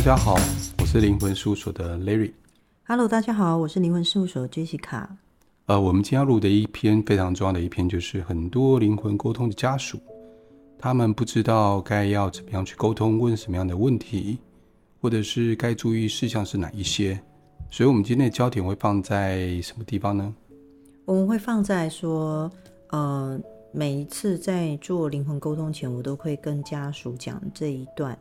大家好，我是灵魂事务所的 Larry。Hello，大家好，我是灵魂事务所的 Jessica。呃，我们今天要录的一篇非常重要的一篇，就是很多灵魂沟通的家属，他们不知道该要怎么样去沟通，问什么样的问题，或者是该注意事项是哪一些。所以，我们今天的焦点会放在什么地方呢？我们会放在说，呃，每一次在做灵魂沟通前，我都会跟家属讲这一段。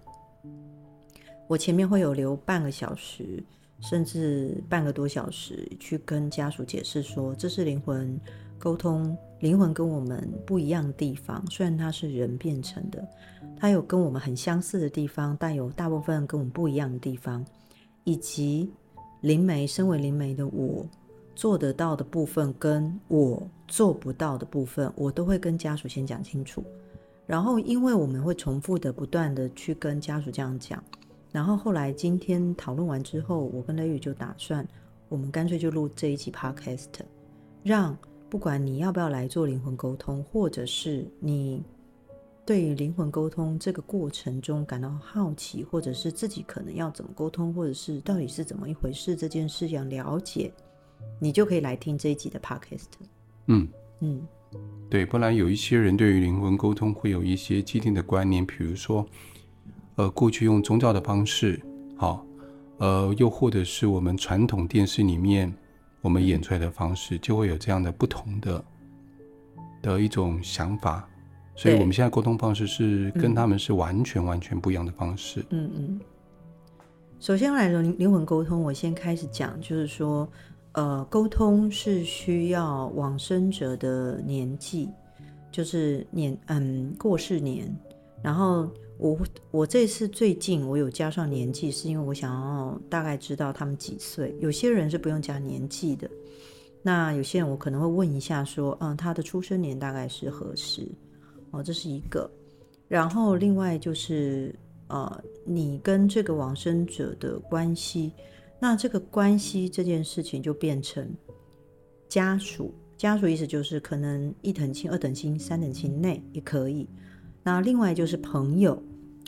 我前面会有留半个小时，甚至半个多小时，去跟家属解释说，这是灵魂沟通，灵魂跟我们不一样的地方。虽然它是人变成的，它有跟我们很相似的地方，但有大部分跟我们不一样的地方，以及。灵媒，身为灵媒的我，做得到的部分跟我做不到的部分，我都会跟家属先讲清楚。然后，因为我们会重复的、不断的去跟家属这样讲。然后后来今天讨论完之后，我跟雷雨就打算，我们干脆就录这一集 Podcast，让不管你要不要来做灵魂沟通，或者是你。对于灵魂沟通这个过程中感到好奇，或者是自己可能要怎么沟通，或者是到底是怎么一回事，这件事想了解，你就可以来听这一集的 podcast。嗯嗯，对，不然有一些人对于灵魂沟通会有一些既定的观念，比如说，呃，过去用宗教的方式，好，呃，又或者是我们传统电视里面我们演出来的方式，就会有这样的不同的的一种想法。所以我们现在沟通方式是跟他们是完全完全不一样的方式。嗯嗯。首先来说灵魂沟通，我先开始讲，就是说，呃，沟通是需要往生者的年纪，就是年嗯过世年。然后我我这次最近我有加上年纪，是因为我想要大概知道他们几岁。有些人是不用加年纪的，那有些人我可能会问一下说，嗯，他的出生年大概是何时？哦，这是一个，然后另外就是呃，你跟这个往生者的关系，那这个关系这件事情就变成家属，家属意思就是可能一等亲、二等亲、三等亲内也可以。那另外就是朋友，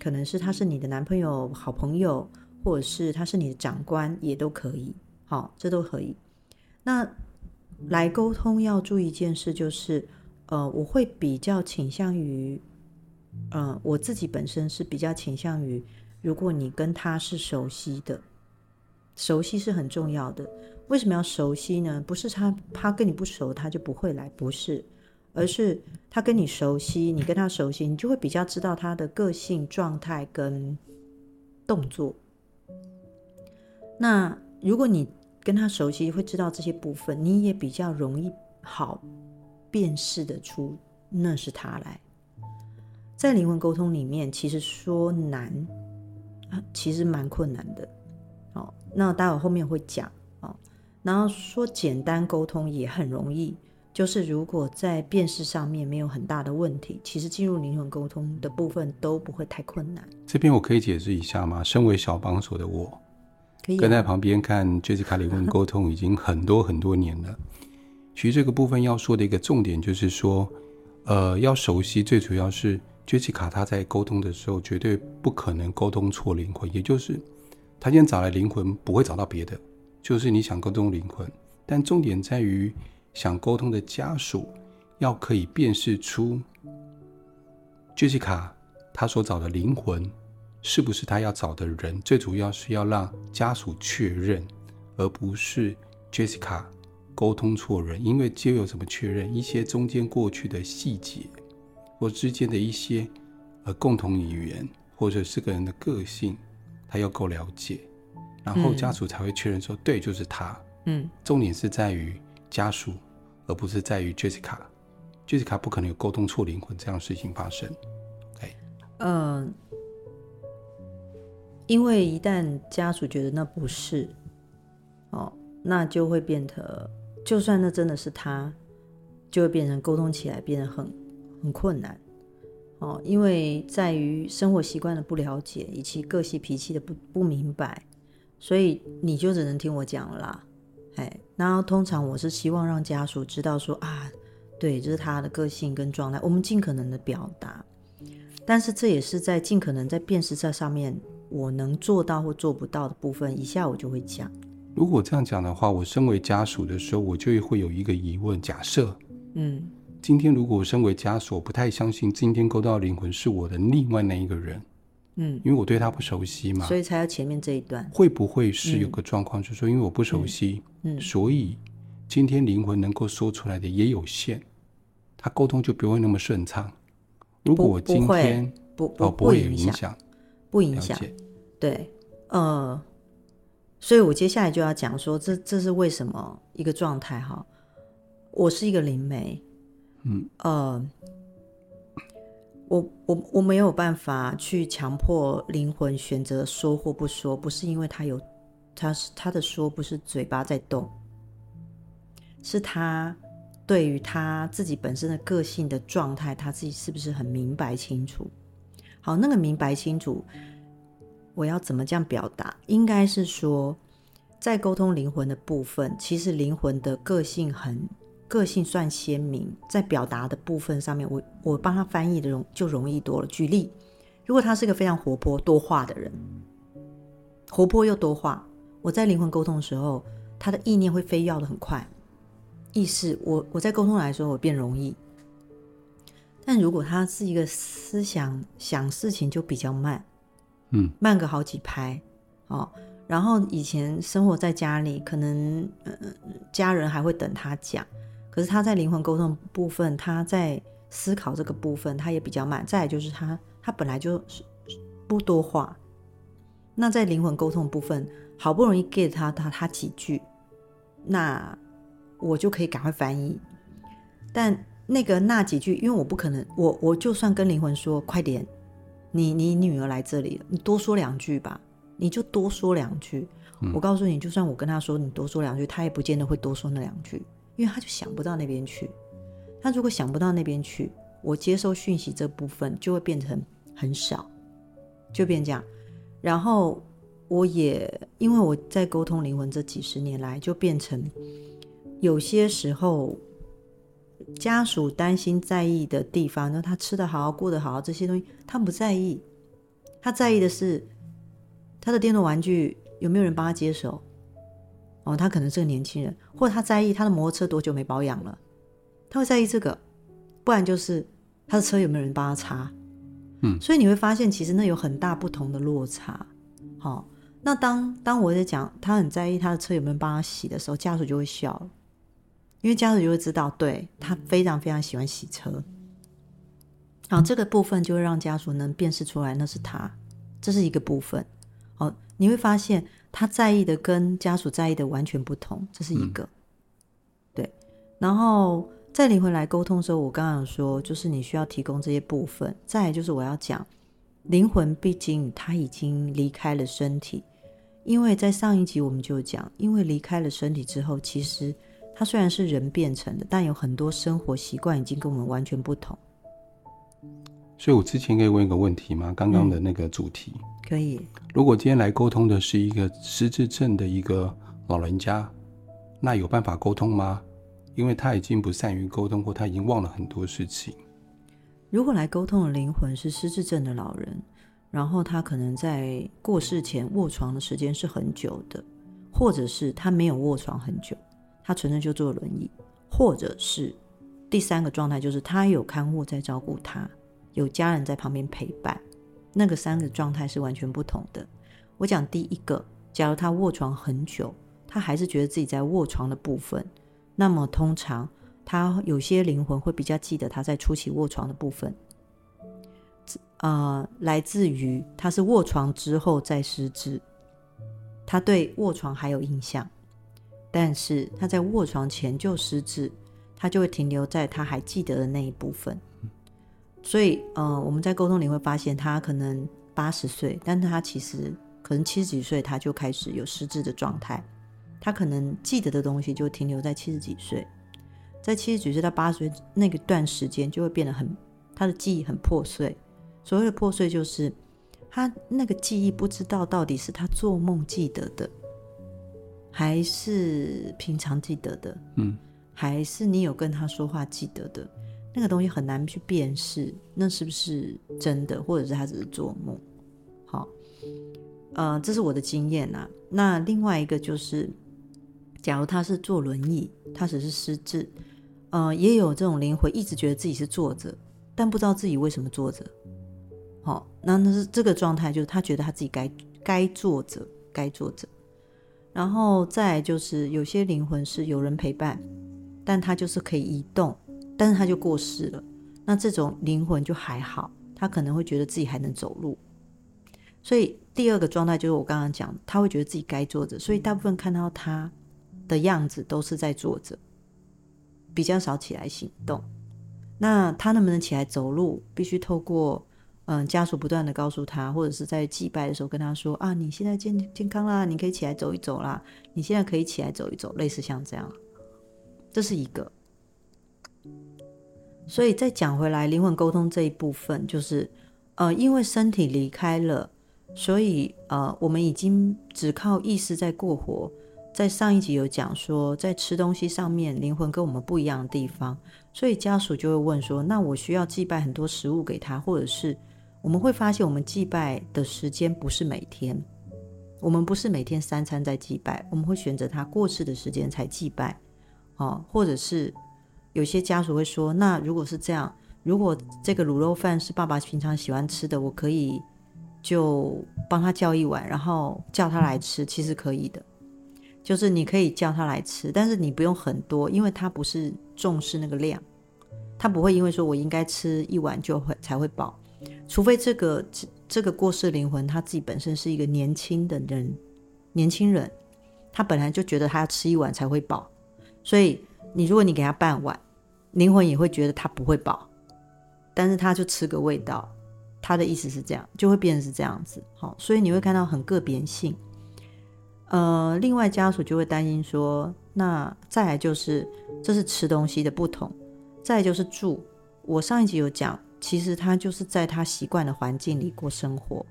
可能是他是你的男朋友、好朋友，或者是他是你的长官，也都可以。好，这都可以。那来沟通要注意一件事就是。呃，我会比较倾向于，呃，我自己本身是比较倾向于，如果你跟他是熟悉的，熟悉是很重要的。为什么要熟悉呢？不是他他跟你不熟，他就不会来，不是，而是他跟你熟悉，你跟他熟悉，你就会比较知道他的个性、状态跟动作。那如果你跟他熟悉，会知道这些部分，你也比较容易好。辨识得出那是他来，在灵魂沟通里面，其实说难啊，其实蛮困难的。哦，那待会后面会讲哦。然后说简单沟通也很容易，就是如果在辨识上面没有很大的问题，其实进入灵魂沟通的部分都不会太困难。这边我可以解释一下吗？身为小帮手的我，可以跟在旁边看 Jessica 灵魂沟通已经很多很多年了。其实这个部分要说的一个重点就是说，呃，要熟悉，最主要是 Jessica 她在沟通的时候绝对不可能沟通错灵魂，也就是她今天找来灵魂不会找到别的，就是你想沟通灵魂，但重点在于想沟通的家属要可以辨识出 Jessica 她所找的灵魂是不是她要找的人，最主要是要让家属确认，而不是 Jessica。沟通错人，因为就有什么确认一些中间过去的细节，或之间的一些呃共同语言，或者是个人的个性，他要够了解，然后家属才会确认说、嗯、对，就是他。嗯，重点是在于家属，而不是在于 Jessica。Jessica 不可能有沟通错灵魂这样的事情发生。OK，嗯，因为一旦家属觉得那不是，哦，那就会变得。就算那真的是他，就会变成沟通起来变得很很困难哦，因为在于生活习惯的不了解，以及个性脾气的不不明白，所以你就只能听我讲了啦。哎，然后通常我是希望让家属知道说啊，对，这是他的个性跟状态，我们尽可能的表达，但是这也是在尽可能在辨识这上面我能做到或做不到的部分，以下我就会讲。如果这样讲的话，我身为家属的时候，我就会有一个疑问：假设，嗯，今天如果我身为家属，我不太相信今天勾到灵魂是我的另外那一个人，嗯，因为我对他不熟悉嘛，所以才要前面这一段。会不会是有个状况，嗯、就是说因为我不熟悉，嗯，嗯。所以今天灵魂能够说出来的也有限，他沟通就不会那么顺畅。如果我今天不不会有影响，不影响，对，呃。所以我接下来就要讲说，这这是为什么一个状态哈？我是一个灵媒，嗯，呃，我我我没有办法去强迫灵魂选择说或不说，不是因为他有，他是他的说不是嘴巴在动，是他对于他自己本身的个性的状态，他自己是不是很明白清楚？好，那个明白清楚。我要怎么这样表达？应该是说，在沟通灵魂的部分，其实灵魂的个性很个性算鲜明，在表达的部分上面，我我帮他翻译的容就容易多了。举例，如果他是个非常活泼多话的人，活泼又多话，我在灵魂沟通的时候，他的意念会飞跃的很快，意识我我在沟通来说我变容易。但如果他是一个思想想事情就比较慢。嗯，慢个好几拍，哦，然后以前生活在家里，可能呃家人还会等他讲，可是他在灵魂沟通部分，他在思考这个部分，他也比较慢。再来就是他他本来就是不多话，那在灵魂沟通部分，好不容易 get 他他他几句，那我就可以赶快翻译。但那个那几句，因为我不可能，我我就算跟灵魂说快点。你你女儿来这里了，你多说两句吧，你就多说两句。嗯、我告诉你，就算我跟他说你多说两句，他也不见得会多说那两句，因为他就想不到那边去。他如果想不到那边去，我接收讯息这部分就会变成很少，就变这样。然后我也因为我在沟通灵魂这几十年来，就变成有些时候。家属担心在意的地方，那他吃得好，过得好，这些东西他不在意。他在意的是他的电动玩具有没有人帮他接手。哦，他可能是个年轻人，或者他在意他的摩托车多久没保养了，他会在意这个。不然就是他的车有没有人帮他擦。嗯，所以你会发现，其实那有很大不同的落差。好，哦，那当当我在讲他很在意他的车有没有人帮他洗的时候，家属就会笑了。因为家属就会知道，对，他非常非常喜欢洗车，好，这个部分就会让家属能辨识出来那是他，这是一个部分。哦，你会发现他在意的跟家属在意的完全不同，这是一个。嗯、对，然后在灵魂来沟通的时候，我刚刚有说，就是你需要提供这些部分。再来就是我要讲，灵魂毕竟他已经离开了身体，因为在上一集我们就讲，因为离开了身体之后，其实。他虽然是人变成的，但有很多生活习惯已经跟我们完全不同。所以，我之前可以问一个问题吗？刚刚的那个主题。嗯，可以。如果今天来沟通的是一个失智症的一个老人家，那有办法沟通吗？因为他已经不善于沟通，或他已经忘了很多事情。如果来沟通的灵魂是失智症的老人，然后他可能在过世前卧床的时间是很久的，或者是他没有卧床很久。他纯粹就坐轮椅，或者是第三个状态，就是他有看护在照顾他，有家人在旁边陪伴，那个三个状态是完全不同的。我讲第一个，假如他卧床很久，他还是觉得自己在卧床的部分，那么通常他有些灵魂会比较记得他在初期卧床的部分，呃，来自于他是卧床之后再失智，他对卧床还有印象。但是他在卧床前就失智，他就会停留在他还记得的那一部分。所以，呃，我们在沟通里会发现，他可能八十岁，但他其实可能七十几岁，他就开始有失智的状态。他可能记得的东西就停留在七十几岁，在七十几岁到八十岁那个段时间，就会变得很，他的记忆很破碎。所谓的破碎，就是他那个记忆不知道到底是他做梦记得的。还是平常记得的，嗯，还是你有跟他说话记得的，那个东西很难去辨识，那是不是真的，或者是他只是做梦？好，呃，这是我的经验呐、啊。那另外一个就是，假如他是坐轮椅，他只是失智，呃，也有这种灵魂一直觉得自己是坐着，但不知道自己为什么坐着。好、那那是这个状态，就是他觉得他自己该该坐着，该坐着。然后再就是有些灵魂是有人陪伴，但他就是可以移动，但是他就过世了。那这种灵魂就还好，他可能会觉得自己还能走路。所以第二个状态就是我刚刚讲，他会觉得自己该坐着，所以大部分看到他的样子都是在坐着，比较少起来行动。那他能不能起来走路，必须透过。嗯，家属不断的告诉他，或者是在祭拜的时候跟他说啊，你现在健健康啦，你可以起来走一走啦，你现在可以起来走一走，类似像这样，这是一个。所以再讲回来，灵魂沟通这一部分，就是呃，因为身体离开了，所以呃，我们已经只靠意识在过活。在上一集有讲说，在吃东西上面，灵魂跟我们不一样的地方，所以家属就会问说，那我需要祭拜很多食物给他，或者是？我们会发现，我们祭拜的时间不是每天，我们不是每天三餐在祭拜，我们会选择他过世的时间才祭拜，哦，或者是有些家属会说，那如果是这样，如果这个卤肉饭是爸爸平常喜欢吃的，我可以就帮他叫一碗，然后叫他来吃，其实可以的，就是你可以叫他来吃，但是你不用很多，因为他不是重视那个量，他不会因为说我应该吃一碗就会才会饱。除非这个这个过世灵魂他自己本身是一个年轻的人，年轻人，他本来就觉得他要吃一碗才会饱，所以你如果你给他半碗，灵魂也会觉得他不会饱，但是他就吃个味道，他的意思是这样，就会变成是这样子，好，所以你会看到很个别性。呃，另外家属就会担心说，那再来就是这是吃东西的不同，再来就是住，我上一集有讲。其实他就是在他习惯的环境里过生活，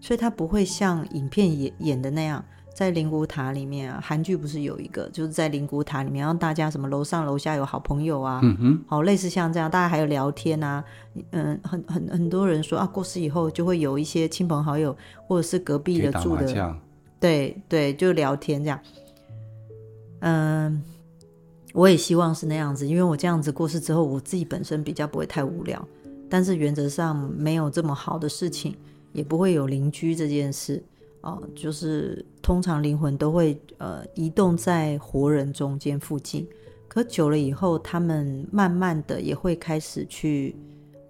所以他不会像影片演演的那样，在灵骨塔里面啊。韩剧不是有一个，就是在灵骨塔里面，让大家什么楼上楼下有好朋友啊，嗯哼，好类似像这样，大家还有聊天啊，嗯，很很很多人说啊，过世以后就会有一些亲朋好友或者是隔壁的住的，对对，就聊天这样，嗯。我也希望是那样子，因为我这样子过世之后，我自己本身比较不会太无聊。但是原则上没有这么好的事情，也不会有邻居这件事哦、呃。就是通常灵魂都会呃移动在活人中间附近，可久了以后，他们慢慢的也会开始去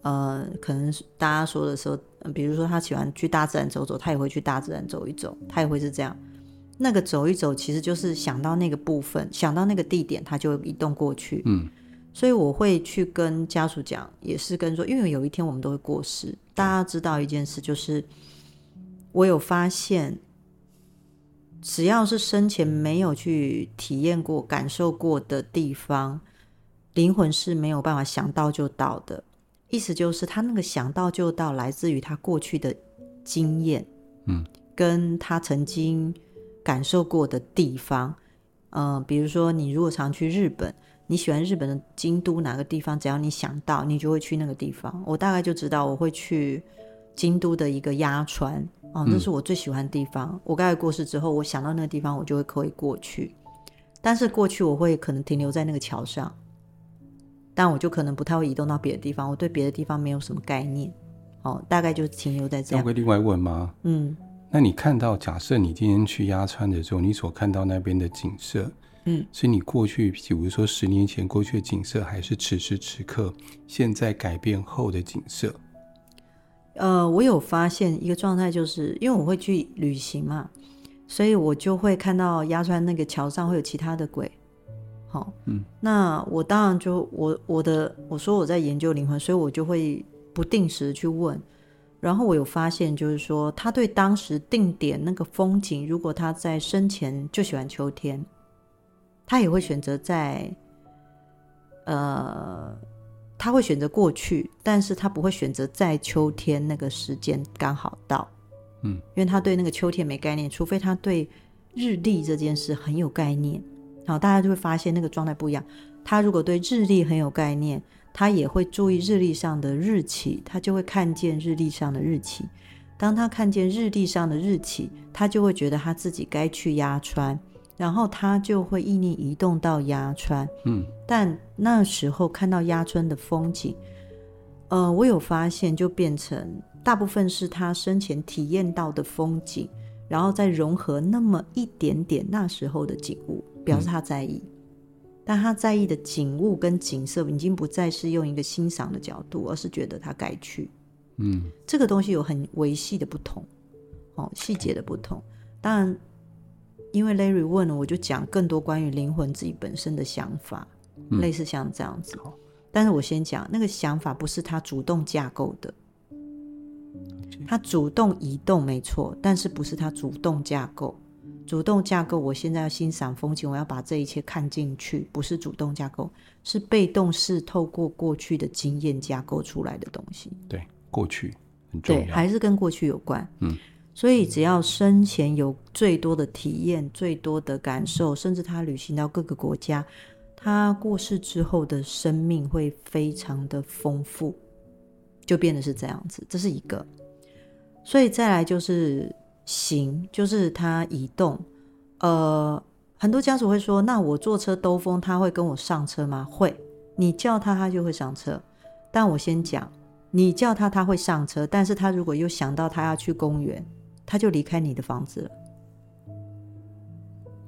呃，可能大家说的时候，比如说他喜欢去大自然走走，他也会去大自然走一走，他也会是这样。那个走一走，其实就是想到那个部分，想到那个地点，他就移动过去。嗯。所以我会去跟家属讲，也是跟说，因为有一天我们都会过世。大家知道一件事，就是我有发现，只要是生前没有去体验过、感受过的地方，灵魂是没有办法想到就到的。意思就是，他那个想到就到，来自于他过去的经验，嗯，跟他曾经感受过的地方。嗯、呃，比如说你如果常去日本。你喜欢日本的京都哪个地方？只要你想到，你就会去那个地方。我大概就知道我会去京都的一个鸭川哦，那是我最喜欢的地方。嗯、我刚才过世之后，我想到那个地方，我就会可以过去。但是过去我会可能停留在那个桥上，但我就可能不太会移动到别的地方。我对别的地方没有什么概念哦，大概就停留在这样。我会另外问吗？嗯，那你看到，假设你今天去鸭川的时候，你所看到那边的景色。嗯，是你过去，比如说十年前过去的景色，还是此时此刻现在改变后的景色？呃，我有发现一个状态，就是因为我会去旅行嘛，所以我就会看到鸭川那个桥上会有其他的鬼。好，嗯，那我当然就我我的我说我在研究灵魂，所以我就会不定时去问。然后我有发现，就是说他对当时定点那个风景，如果他在生前就喜欢秋天。他也会选择在，呃，他会选择过去，但是他不会选择在秋天那个时间刚好到，嗯，因为他对那个秋天没概念，除非他对日历这件事很有概念，好，大家就会发现那个状态不一样。他如果对日历很有概念，他也会注意日历上的日期，他就会看见日历上的日期。当他看见日历上的日期，他就会觉得他自己该去压川，然后他就会意念移动到鸭川。嗯，但那时候看到鸭川的风景，呃，我有发现，就变成大部分是他生前体验到的风景，然后再融合那么一点点那时候的景物，表示他在意。嗯但他在意的景物跟景色已经不再是用一个欣赏的角度，而是觉得他该去。嗯，这个东西有很维系的不同，哦，细节的不同。当然，因为 Larry 问了，我就讲更多关于灵魂自己本身的想法，嗯、类似像这样子。但是我先讲那个想法不是他主动架构的，他主动移动没错，但是不是他主动架构。主动架构，我现在要欣赏风景，我要把这一切看进去，不是主动架构，是被动式透过过去的经验架构出来的东西。对，过去很重要，对，还是跟过去有关。嗯，所以只要生前有最多的体验、最多的感受，甚至他旅行到各个国家，他过世之后的生命会非常的丰富，就变得是这样子。这是一个，所以再来就是。行，就是他移动。呃，很多家属会说：“那我坐车兜风，他会跟我上车吗？”会，你叫他，他就会上车。但我先讲，你叫他，他会上车。但是他如果又想到他要去公园，他就离开你的房子了。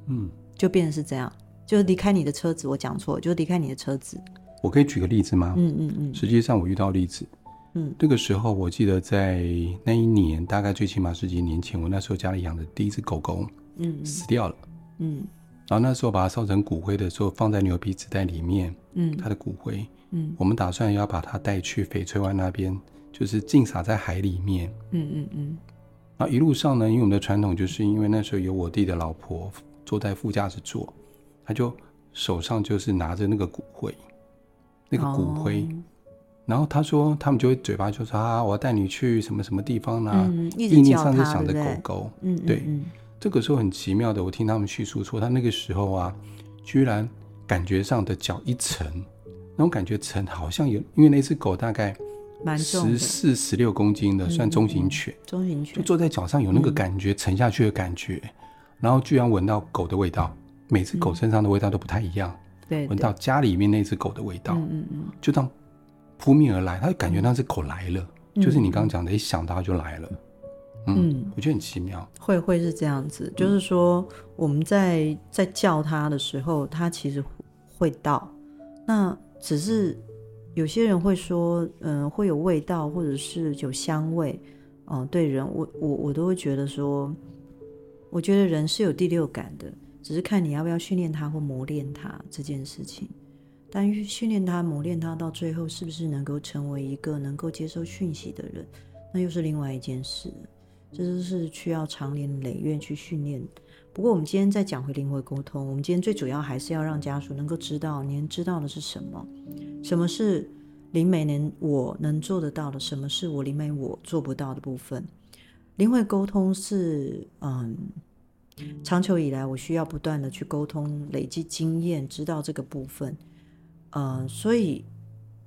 嗯，就变成是这样，就是离开你的车子。我讲错，就离开你的车子。我可以举个例子吗？嗯嗯嗯。实际上，我遇到例子。嗯，那个时候我记得在那一年，大概最起码十几年前，我那时候家里养的第一只狗狗，嗯，死掉了，嗯，然后那时候把它烧成骨灰的时候，放在牛皮纸袋里面，嗯，它的骨灰，嗯，我们打算要把它带去翡翠湾那边，就是浸洒在海里面，嗯嗯嗯，然后一路上呢，因为我们的传统就是因为那时候有我弟的老婆坐在副驾驶座，他就手上就是拿着那个骨灰，那个骨灰。哦然后他说，他们就会嘴巴就说啊，我要带你去什么什么地方啦、啊？嗯，意念上是想着狗狗。嗯，对，嗯，这个时候很奇妙的，我听他们叙述说，他那个时候啊，居然感觉上的脚一沉，那种感觉沉，好像有，因为那只狗大概十四十六公斤的，嗯、算中型犬，中型犬。就坐在脚上有那个感觉、嗯、沉下去的感觉，然后居然闻到狗的味道，每只狗身上的味道都不太一样，对、嗯，闻到家里面那只狗的味道，嗯嗯嗯，就当。扑面而来，他就感觉那只狗来了，嗯、就是你刚刚讲的，一想到就来了。嗯，嗯。我觉得很奇妙。会会是这样子，就是说我们在在叫它的时候，它其实会到。那只是有些人会说，嗯、会有味道，或者是有香味。嗯、对人，我我我都会觉得说，我觉得人是有第六感的，只是看你要不要训练他或磨练他这件事情。但训练他、磨练他，到最后是不是能够成为一个能够接受讯息的人，那又是另外一件事。这就是需要长年累月去训练的。不过，我们今天再讲回灵魂沟通，我们今天最主要还是要让家属能够知道，您知道的是什么？什么是灵媒能我能做得到的？什么是我灵媒我做不到的部分？灵魂沟通是嗯，长久以来我需要不断的去沟通，累积经验，知道这个部分。呃，所以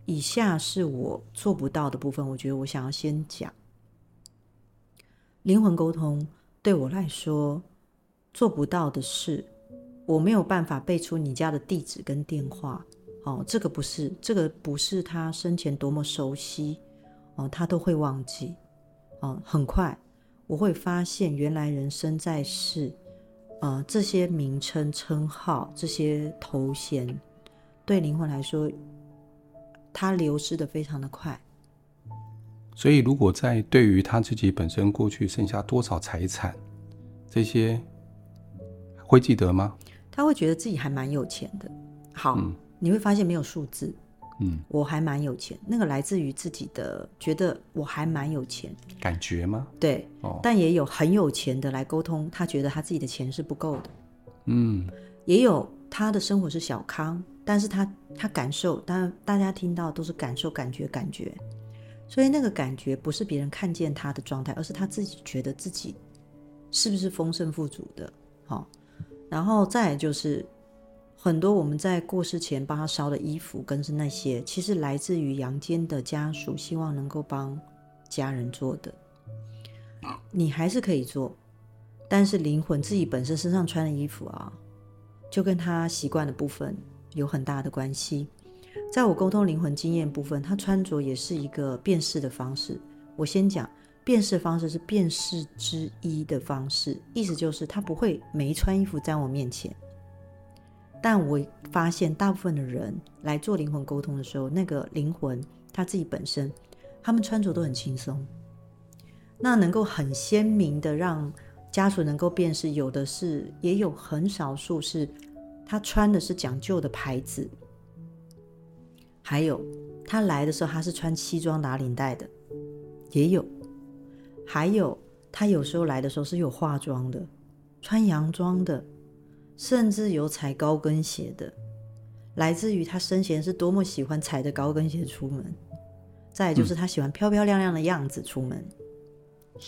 以下是我做不到的部分。我觉得我想要先讲灵魂沟通，对我来说做不到的事，我没有办法背出你家的地址跟电话。哦，这个不是，这个不是他生前多么熟悉哦，他都会忘记。哦，很快我会发现，原来人生在世，呃，这些名称、称号、这些头衔。对灵魂来说，它流失的非常的快。所以，如果在对于他自己本身过去剩下多少财产，这些会记得吗？他会觉得自己还蛮有钱的。好，嗯、你会发现没有数字。嗯，我还蛮有钱，那个来自于自己的觉得我还蛮有钱感觉吗？对，哦，但也有很有钱的来沟通，他觉得他自己的钱是不够的。嗯，也有他的生活是小康。但是他他感受，当然大家听到都是感受、感觉、感觉，所以那个感觉不是别人看见他的状态，而是他自己觉得自己是不是丰盛富足的。好，然后再就是很多我们在过世前帮他烧的衣服，跟是那些其实来自于阳间的家属希望能够帮家人做的。你还是可以做，但是灵魂自己本身身上穿的衣服啊，就跟他习惯的部分有很大的关系。在我沟通灵魂经验部分，他穿着也是一个辨识的方式。我先讲辨识方式是辨识之一的方式，意思就是他不会没穿衣服在我面前。但我发现大部分的人来做灵魂沟通的时候，那个灵魂他自己本身，他们穿着都很轻松，那能够很鲜明的让家属能够辨识，有的是，也有很少数是他穿的是讲究的牌子，还有他来的时候他是穿西装打领带的，也有，还有他有时候来的时候是有化妆的，穿洋装的。甚至有踩高跟鞋的，来自于他生前是多么喜欢踩着高跟鞋出门。再来就是他喜欢漂漂亮亮的样子出门。嗯、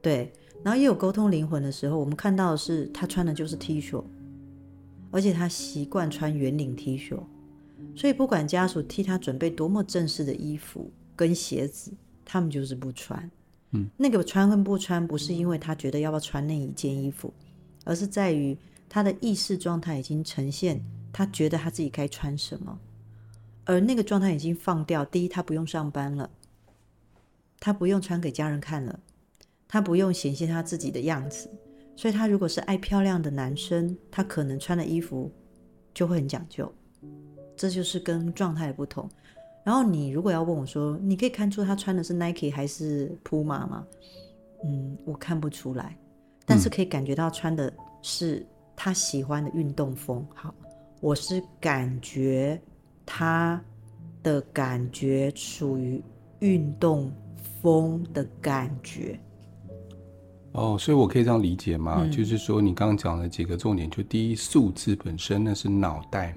对，然后也有沟通灵魂的时候，我们看到的是他穿的就是 T 恤，而且他习惯穿圆领 T 恤，所以不管家属替他准备多么正式的衣服跟鞋子，他们就是不穿。嗯，那个穿跟不穿不是因为他觉得要不要穿那一件衣服，而是在于。他的意识状态已经呈现，他觉得他自己该穿什么，而那个状态已经放掉。第一，他不用上班了，他不用穿给家人看了，他不用显现他自己的样子。所以，他如果是爱漂亮的男生，他可能穿的衣服就会很讲究。这就是跟状态的不同。然后，你如果要问我说，你可以看出他穿的是 Nike 还是 Puma 吗？嗯，我看不出来，但是可以感觉到穿的是。他喜欢的运动风，好，我是感觉他的感觉属于运动风的感觉。哦，所以我可以这样理解吗？嗯、就是说，你刚刚讲的几个重点，就第一，数字本身那是脑袋，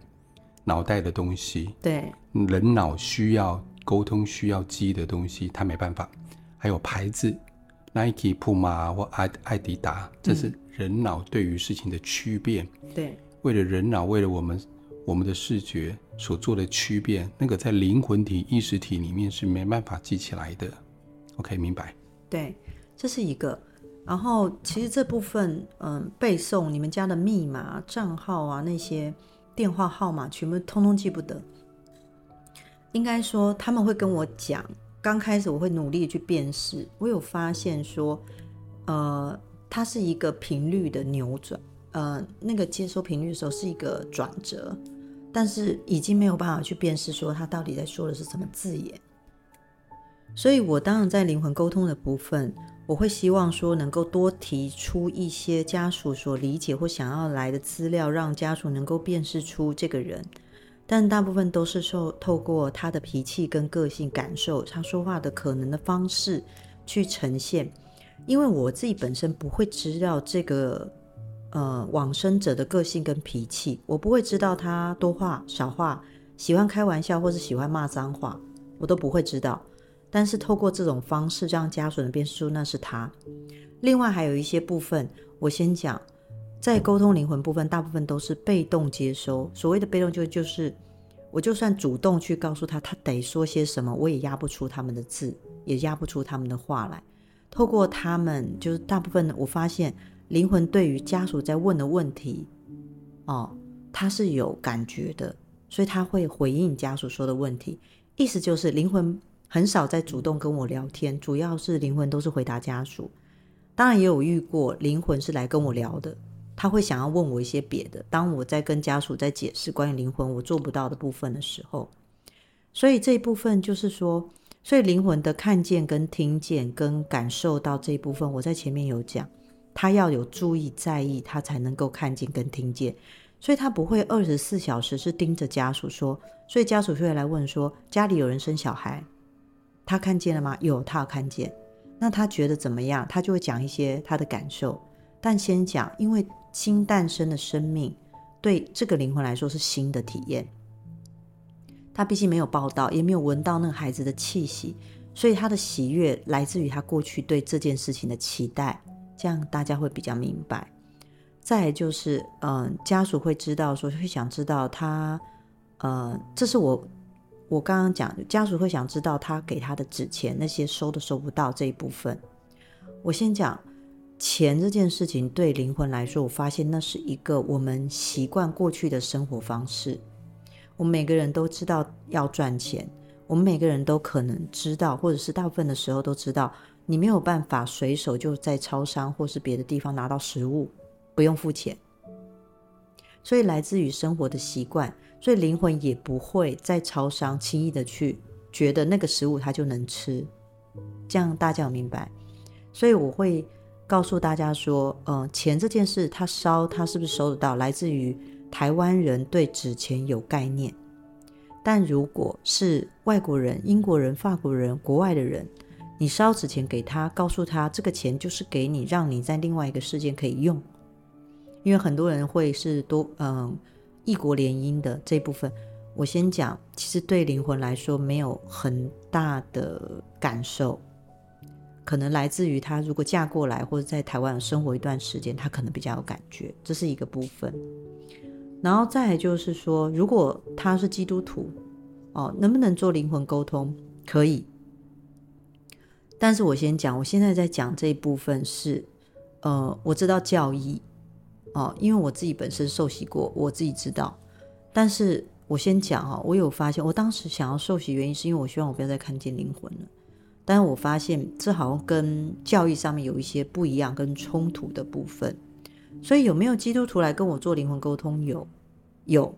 脑袋的东西，对，人脑需要沟通需要记忆的东西，他没办法。还有牌子，Nike、Puma 或爱爱迪达，这是。人脑对于事情的区辨，对，为了人脑，为了我们我们的视觉所做的区别，那个在灵魂体、意识体里面是没办法记起来的。OK，明白？对，这是一个。然后其实这部分，嗯，背诵你们家的密码、账号啊，那些电话号码，全部通通记不得。应该说他们会跟我讲，刚开始我会努力去辨识，我有发现说，呃。它是一个频率的扭转，呃，那个接收频率的时候是一个转折，但是已经没有办法去辨识说他到底在说的是什么字眼。所以我当然在灵魂沟通的部分，我会希望说能够多提出一些家属所理解或想要来的资料，让家属能够辨识出这个人。但大部分都是受透过他的脾气跟个性感受，他说话的可能的方式去呈现。因为我自己本身不会知道这个，呃，往生者的个性跟脾气，我不会知道他多话少话，喜欢开玩笑或是喜欢骂脏话，我都不会知道。但是透过这种方式，让家属能辨识出那是他。另外还有一些部分，我先讲，在沟通灵魂部分，大部分都是被动接收。所谓的被动就就是，我就算主动去告诉他，他得说些什么，我也压不出他们的字，也压不出他们的话来。透过他们，就是大部分我发现灵魂对于家属在问的问题，哦，他是有感觉的，所以他会回应家属说的问题。意思就是灵魂很少在主动跟我聊天，主要是灵魂都是回答家属。当然也有遇过灵魂是来跟我聊的，他会想要问我一些别的。当我在跟家属在解释关于灵魂我做不到的部分的时候，所以这一部分就是说。所以灵魂的看见、跟听见、跟感受到这一部分，我在前面有讲，他要有注意、在意，他才能够看见跟听见。所以他不会二十四小时是盯着家属说。所以家属就会来问说：家里有人生小孩，他看见了吗？有，他有看见。那他觉得怎么样？他就会讲一些他的感受。但先讲，因为新诞生的生命对这个灵魂来说是新的体验。他毕竟没有报道，也没有闻到那个孩子的气息，所以他的喜悦来自于他过去对这件事情的期待。这样大家会比较明白。再来就是，嗯、家属会知道说，会想知道他，呃，这是我我刚刚讲，家属会想知道他给他的纸钱那些收都收不到这一部分。我先讲钱这件事情，对灵魂来说，我发现那是一个我们习惯过去的生活方式。我们每个人都知道要赚钱，我们每个人都可能知道，或者是大部分的时候都知道，你没有办法随手就在超商或是别的地方拿到食物，不用付钱。所以来自于生活的习惯，所以灵魂也不会在超商轻易的去觉得那个食物它就能吃。这样大家有明白？所以我会告诉大家说，呃，钱这件事，它烧，它是不是收得到？来自于台湾人对纸钱有概念，但如果是外国人、英国人、法国人、国外的人，你烧纸钱给他，告诉他这个钱就是给你，让你在另外一个世界可以用。因为很多人会是多，嗯、异国联姻的这部分，我先讲，其实对灵魂来说没有很大的感受。可能来自于他，如果嫁过来或者在台湾生活一段时间，他可能比较有感觉，这是一个部分。然后再就是说，如果他是基督徒，哦，能不能做灵魂沟通？可以。但是我先讲，我现在在讲这一部分是，呃，我知道教义，哦，因为我自己本身受洗过，我自己知道。但是我先讲啊，我有发现，我当时想要受洗，原因是因为我希望我不要再看见灵魂了。但是我发现这好像跟教义上面有一些不一样跟冲突的部分，所以有没有基督徒来跟我做灵魂沟通？有，有。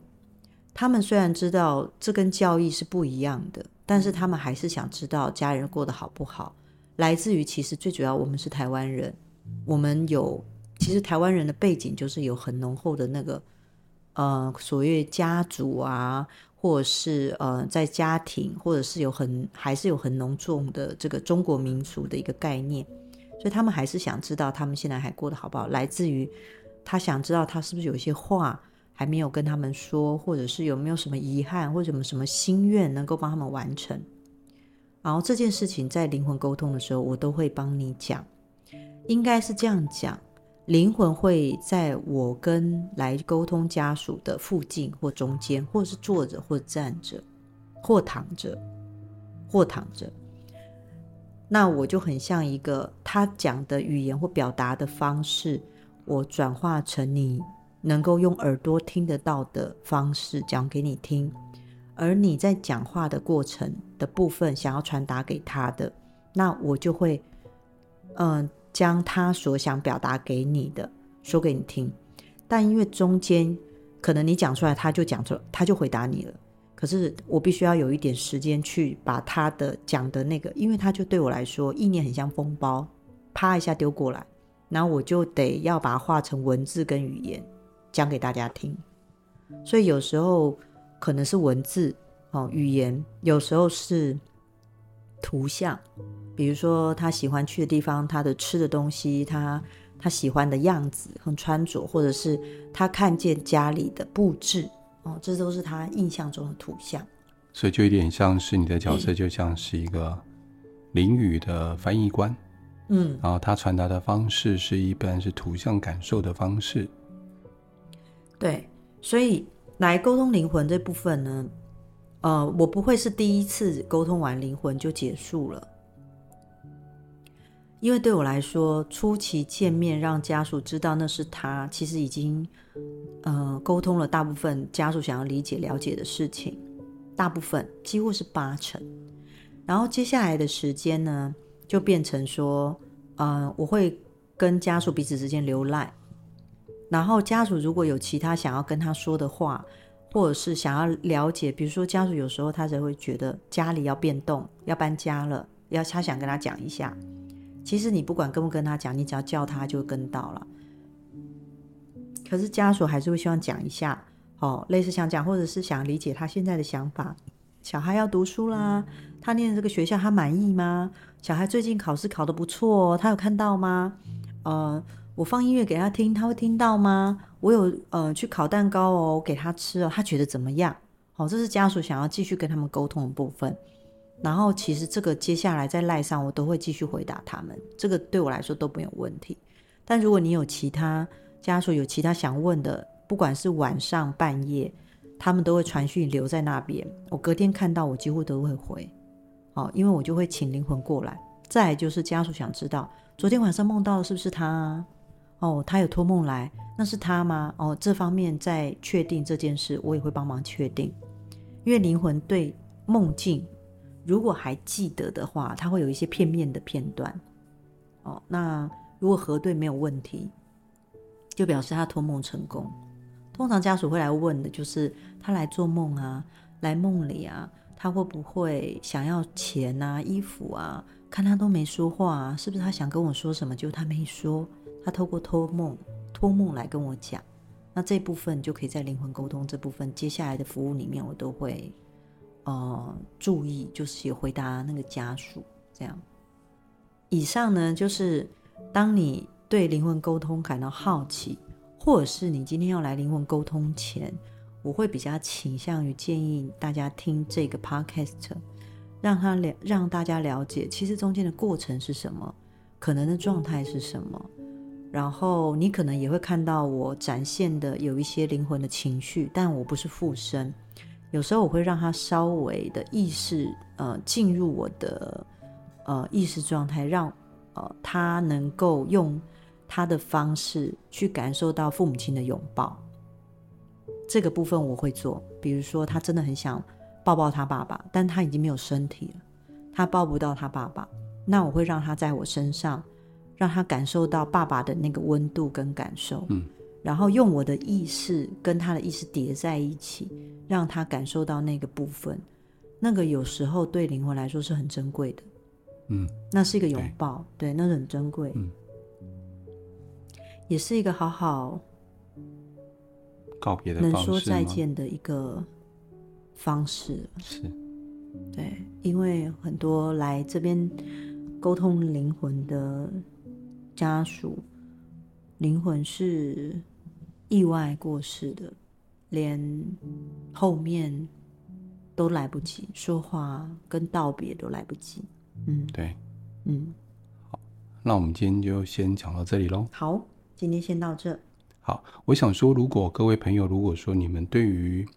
他们虽然知道这跟教义是不一样的，但是他们还是想知道家人过得好不好。来自于其实最主要，我们是台湾人，我们有其实台湾人的背景就是有很浓厚的那个呃所谓家族啊。或者是呃，在家庭，或者是有很还是有很浓重的这个中国民俗的一个概念，所以他们还是想知道他们现在还过得好不好。来自于他想知道他是不是有一些话还没有跟他们说，或者是有没有什么遗憾，或者什么什么心愿能够帮他们完成。然后这件事情在灵魂沟通的时候，我都会帮你讲，应该是这样讲。灵魂会在我跟来沟通家属的附近或中间，或是坐着，或站着，或躺着，或躺着。那我就很像一个他讲的语言或表达的方式，我转化成你能够用耳朵听得到的方式讲给你听，而你在讲话的过程的部分想要传达给他的，那我就会，嗯、将他所想表达给你的说给你听，但因为中间可能你讲出来，他就讲出来，他就回答你了。可是我必须要有一点时间去把他的讲的那个，因为他就对我来说意念很像风包，啪一下丢过来，然后我就得要把它化成文字跟语言讲给大家听。所以有时候可能是文字哦，语言，有时候是图像。比如说他喜欢去的地方，他的吃的东西，他他喜欢的样子和穿着，或者是他看见家里的布置，哦，这都是他印象中的图像。所以就有点像是你的角色，就像是一个灵语的翻译官，嗯，然后他传达的方式是一般是图像感受的方式。对，所以来沟通灵魂这部分呢，呃，我不会是第一次沟通完灵魂就结束了。因为对我来说，初期见面让家属知道那是他，其实已经呃沟通了大部分家属想要理解了解的事情，大部分几乎是八成。然后接下来的时间呢，就变成说，呃，我会跟家属彼此之间留赖，然后家属如果有其他想要跟他说的话，或者是想要了解，比如说家属有时候他才会觉得家里要变动，要搬家了，要他想跟他讲一下。其实你不管跟不跟他讲，你只要叫他就跟到了。可是家属还是会希望讲一下，哦，类似想讲，或者是想理解他现在的想法。小孩要读书啦，他念这个学校他满意吗？小孩最近考试考得不错，他有看到吗？呃，我放音乐给他听，他会听到吗？我有呃去烤蛋糕哦，给他吃哦，他觉得怎么样？哦，这是家属想要继续跟他们沟通的部分。然后其实这个接下来在赖上我都会继续回答他们，这个对我来说都没有问题。但如果你有其他家属有其他想问的，不管是晚上半夜，他们都会传讯留在那边。我隔天看到我几乎都会回，哦，因为我就会请灵魂过来。再就是家属想知道昨天晚上梦到的是不是他？哦，他有托梦来，那是他吗？哦，这方面在确定这件事，我也会帮忙确定，因为灵魂对梦境如果还记得的话，他会有一些片面的片段。哦，那如果核对没有问题，就表示他托梦成功。通常家属会来问的就是他来做梦啊，来梦里啊，他会不会想要钱啊、衣服啊？看他都没说话啊，是不是他想跟我说什么？就他没说，他透过托梦、托梦来跟我讲。那这部分就可以在灵魂沟通这部分接下来的服务里面，我都会呃注意，就是也回答那个家属这样。以上呢，就是当你对灵魂沟通感到好奇，或者是你今天要来灵魂沟通前，我会比较倾向于建议大家听这个 podcast，让他了让大家了解，其实中间的过程是什么，可能的状态是什么，然后你可能也会看到我展现的有一些灵魂的情绪，但我不是附身，有时候我会让他稍微的意识呃进入我的。呃，意识状态让呃他能够用他的方式去感受到父母亲的拥抱，这个部分我会做。比如说，他真的很想抱抱他爸爸，但他已经没有身体了，他抱不到他爸爸，那我会让他在我身上，让他感受到爸爸的那个温度跟感受，嗯，然后用我的意识跟他的意识叠在一起，让他感受到那个部分，那个有时候对灵魂来说是很珍贵的。嗯，那是一个拥抱，对，对，那是很珍贵，嗯，也是一个好好告别的能说再见的一个方式，是，对，因为很多来这边沟通灵魂的家属，灵魂是意外过世的，连后面都来不及说话，跟道别都来不及。嗯，对，嗯，好，那我们今天就先讲到这里喽。好，今天先到这。好，我想说，如果各位朋友，如果说你们对于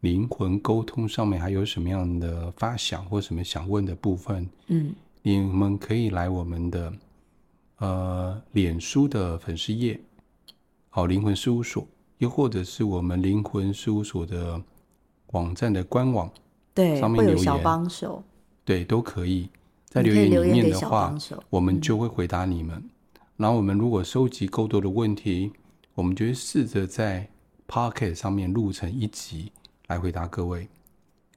灵魂沟通上面还有什么样的发想或什么想问的部分，嗯，你们可以来我们的呃脸书的粉丝页，好，灵魂事务所，又或者是我们灵魂事务所的网站的官网，对，上面留言，小帮手，对，都可以。在留言里面的话，嗯、我们就会回答你们。然后我们如果收集够多的问题，我们就会试着在 Podcast 上面录成一集来回答各位。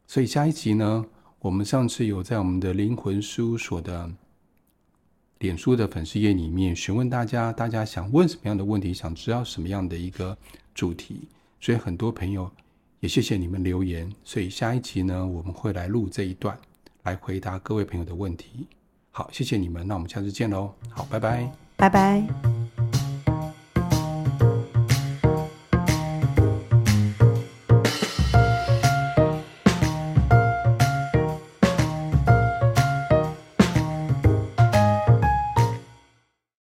所以下一集呢，我们上次有在我们的灵魂事务所的脸书的粉丝页里面询问大家，大家想问什么样的问题，想知道什么样的一个主题。所以很多朋友也谢谢你们留言。所以下一集呢，我们会来录这一段。来回答各位朋友的问题。好，谢谢你们，那我们下次见喽。好，拜拜，拜拜。